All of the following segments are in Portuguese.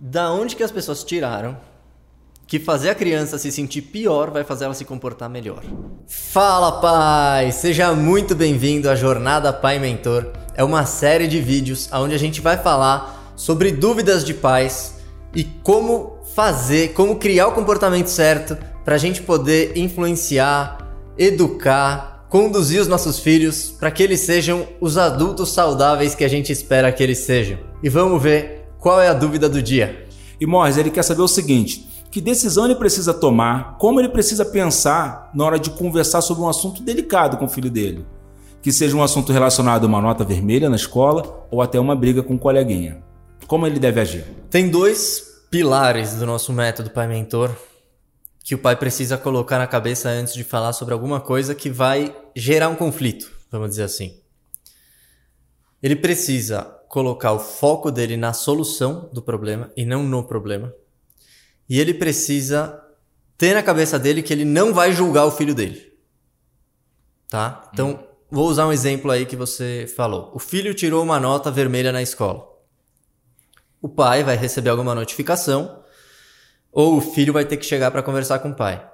Da onde que as pessoas tiraram que fazer a criança se sentir pior vai fazer ela se comportar melhor? Fala, pai! Seja muito bem-vindo à Jornada Pai Mentor. É uma série de vídeos onde a gente vai falar sobre dúvidas de pais e como fazer, como criar o comportamento certo para a gente poder influenciar, educar, conduzir os nossos filhos para que eles sejam os adultos saudáveis que a gente espera que eles sejam. E vamos ver qual é a dúvida do dia? E Morris, ele quer saber o seguinte: que decisão ele precisa tomar, como ele precisa pensar na hora de conversar sobre um assunto delicado com o filho dele. Que seja um assunto relacionado a uma nota vermelha na escola ou até uma briga com um coleguinha. Como ele deve agir? Tem dois pilares do nosso método Pai Mentor que o pai precisa colocar na cabeça antes de falar sobre alguma coisa que vai gerar um conflito, vamos dizer assim. Ele precisa colocar o foco dele na solução do problema e não no problema. E ele precisa ter na cabeça dele que ele não vai julgar o filho dele. Tá? Então, hum. vou usar um exemplo aí que você falou. O filho tirou uma nota vermelha na escola. O pai vai receber alguma notificação ou o filho vai ter que chegar para conversar com o pai.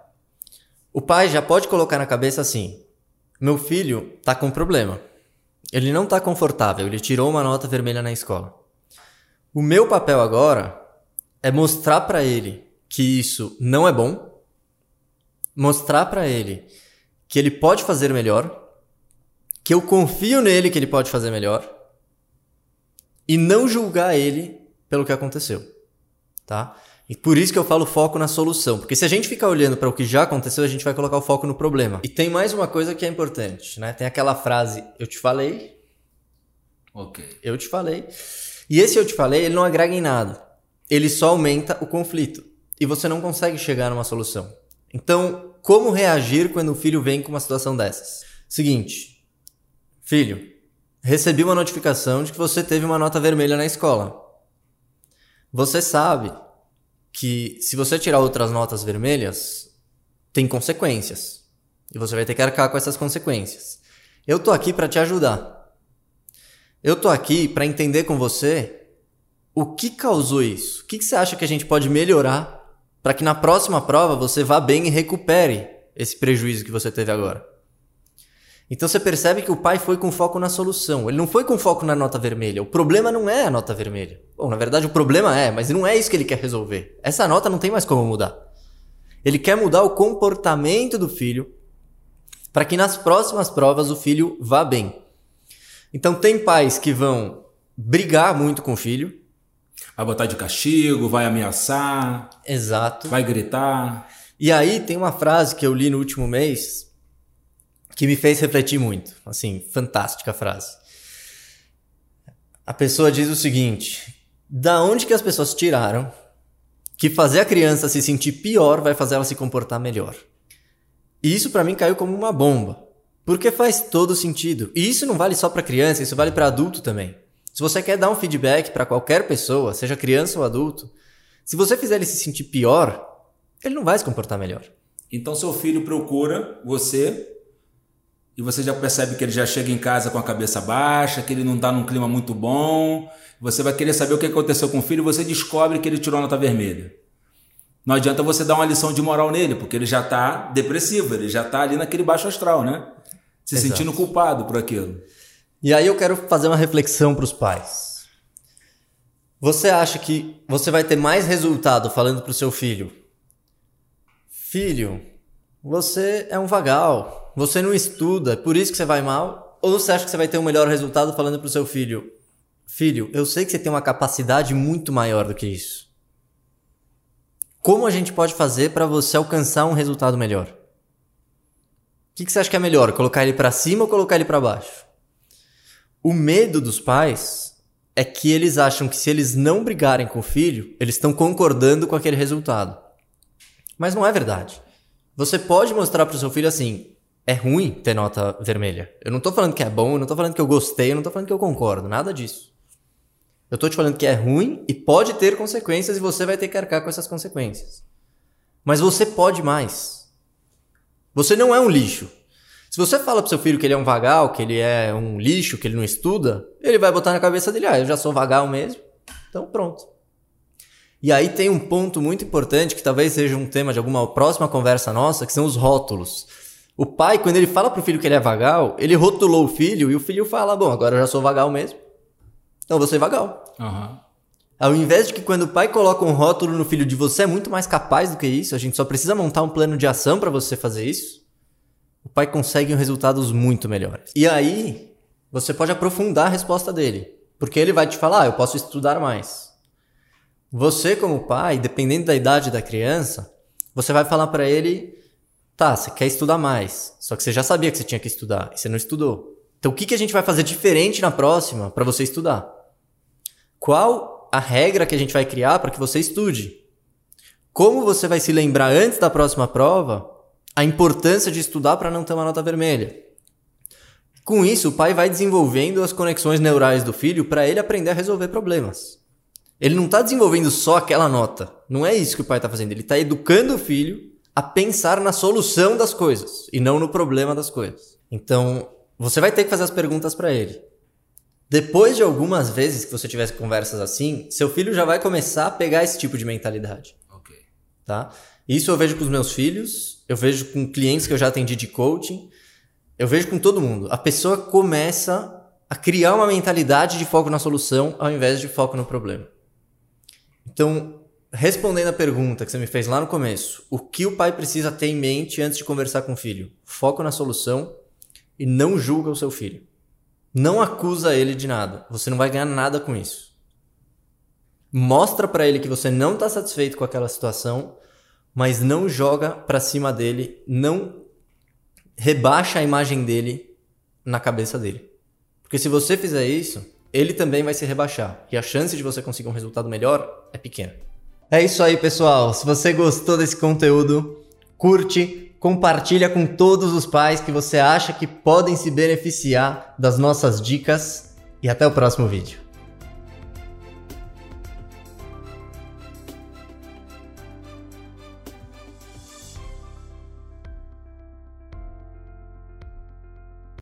O pai já pode colocar na cabeça assim: meu filho tá com problema. Ele não está confortável, ele tirou uma nota vermelha na escola. O meu papel agora é mostrar para ele que isso não é bom, mostrar para ele que ele pode fazer melhor, que eu confio nele que ele pode fazer melhor e não julgar ele pelo que aconteceu, tá? E por isso que eu falo foco na solução, porque se a gente ficar olhando para o que já aconteceu, a gente vai colocar o foco no problema. E tem mais uma coisa que é importante, né? Tem aquela frase, eu te falei. OK. Eu te falei. E esse eu te falei, ele não agrega em nada. Ele só aumenta o conflito e você não consegue chegar numa solução. Então, como reagir quando o filho vem com uma situação dessas? Seguinte, filho, recebi uma notificação de que você teve uma nota vermelha na escola. Você sabe que se você tirar outras notas vermelhas, tem consequências. E você vai ter que arcar com essas consequências. Eu tô aqui para te ajudar. Eu tô aqui para entender com você o que causou isso. O que, que você acha que a gente pode melhorar para que na próxima prova você vá bem e recupere esse prejuízo que você teve agora. Então você percebe que o pai foi com foco na solução. Ele não foi com foco na nota vermelha. O problema não é a nota vermelha. Bom, na verdade o problema é, mas não é isso que ele quer resolver. Essa nota não tem mais como mudar. Ele quer mudar o comportamento do filho para que nas próximas provas o filho vá bem. Então tem pais que vão brigar muito com o filho. Vai botar de castigo, vai ameaçar. Exato. Vai gritar. E aí tem uma frase que eu li no último mês que me fez refletir muito. Assim, fantástica frase. A pessoa diz o seguinte: da onde que as pessoas tiraram que fazer a criança se sentir pior vai fazer ela se comportar melhor? E isso para mim caiu como uma bomba, porque faz todo sentido. E isso não vale só para criança, isso vale para adulto também. Se você quer dar um feedback para qualquer pessoa, seja criança ou adulto, se você fizer ele se sentir pior, ele não vai se comportar melhor. Então seu filho procura você e você já percebe que ele já chega em casa com a cabeça baixa, que ele não está num clima muito bom. Você vai querer saber o que aconteceu com o filho e você descobre que ele tirou a nota vermelha. Não adianta você dar uma lição de moral nele, porque ele já está depressivo, ele já está ali naquele baixo astral, né? Se Exato. sentindo culpado por aquilo. E aí eu quero fazer uma reflexão para os pais. Você acha que você vai ter mais resultado falando para o seu filho? Filho, você é um vagal você não estuda, é por isso que você vai mal? Ou você acha que você vai ter um melhor resultado falando pro seu filho: Filho, eu sei que você tem uma capacidade muito maior do que isso. Como a gente pode fazer para você alcançar um resultado melhor? O que, que você acha que é melhor? Colocar ele para cima ou colocar ele para baixo? O medo dos pais é que eles acham que se eles não brigarem com o filho, eles estão concordando com aquele resultado. Mas não é verdade. Você pode mostrar para o seu filho assim: é ruim ter nota vermelha. Eu não tô falando que é bom, eu não tô falando que eu gostei, eu não tô falando que eu concordo, nada disso. Eu tô te falando que é ruim e pode ter consequências e você vai ter que arcar com essas consequências. Mas você pode mais. Você não é um lixo. Se você fala pro seu filho que ele é um vagal, que ele é um lixo, que ele não estuda, ele vai botar na cabeça dele, ah, eu já sou vagal mesmo. Então pronto. E aí tem um ponto muito importante que talvez seja um tema de alguma próxima conversa nossa, que são os rótulos. O pai, quando ele fala pro filho que ele é vagal, ele rotulou o filho e o filho fala: Bom, agora eu já sou vagal mesmo. Então você é vagal. Aham. Ao invés de que quando o pai coloca um rótulo no filho de você é muito mais capaz do que isso, a gente só precisa montar um plano de ação para você fazer isso, o pai consegue resultados muito melhores. E aí, você pode aprofundar a resposta dele, porque ele vai te falar: ah, eu posso estudar mais. Você, como pai, dependendo da idade da criança, você vai falar para ele: tá, você quer estudar mais, só que você já sabia que você tinha que estudar e você não estudou. Então, o que, que a gente vai fazer diferente na próxima para você estudar? Qual a regra que a gente vai criar para que você estude? Como você vai se lembrar antes da próxima prova a importância de estudar para não ter uma nota vermelha? Com isso, o pai vai desenvolvendo as conexões neurais do filho para ele aprender a resolver problemas. Ele não está desenvolvendo só aquela nota. Não é isso que o pai está fazendo. Ele está educando o filho a pensar na solução das coisas e não no problema das coisas. Então, você vai ter que fazer as perguntas para ele. Depois de algumas vezes que você tiver conversas assim, seu filho já vai começar a pegar esse tipo de mentalidade. Ok. Tá? Isso eu vejo com os meus filhos, eu vejo com clientes que eu já atendi de coaching, eu vejo com todo mundo. A pessoa começa a criar uma mentalidade de foco na solução ao invés de foco no problema. Então, respondendo a pergunta que você me fez lá no começo, o que o pai precisa ter em mente antes de conversar com o filho? Foco na solução e não julga o seu filho. Não acusa ele de nada. Você não vai ganhar nada com isso. Mostra para ele que você não está satisfeito com aquela situação, mas não joga para cima dele, não rebaixa a imagem dele na cabeça dele. Porque se você fizer isso, ele também vai se rebaixar. E a chance de você conseguir um resultado melhor é pequena. É isso aí, pessoal. Se você gostou desse conteúdo, curte, compartilha com todos os pais que você acha que podem se beneficiar das nossas dicas e até o próximo vídeo.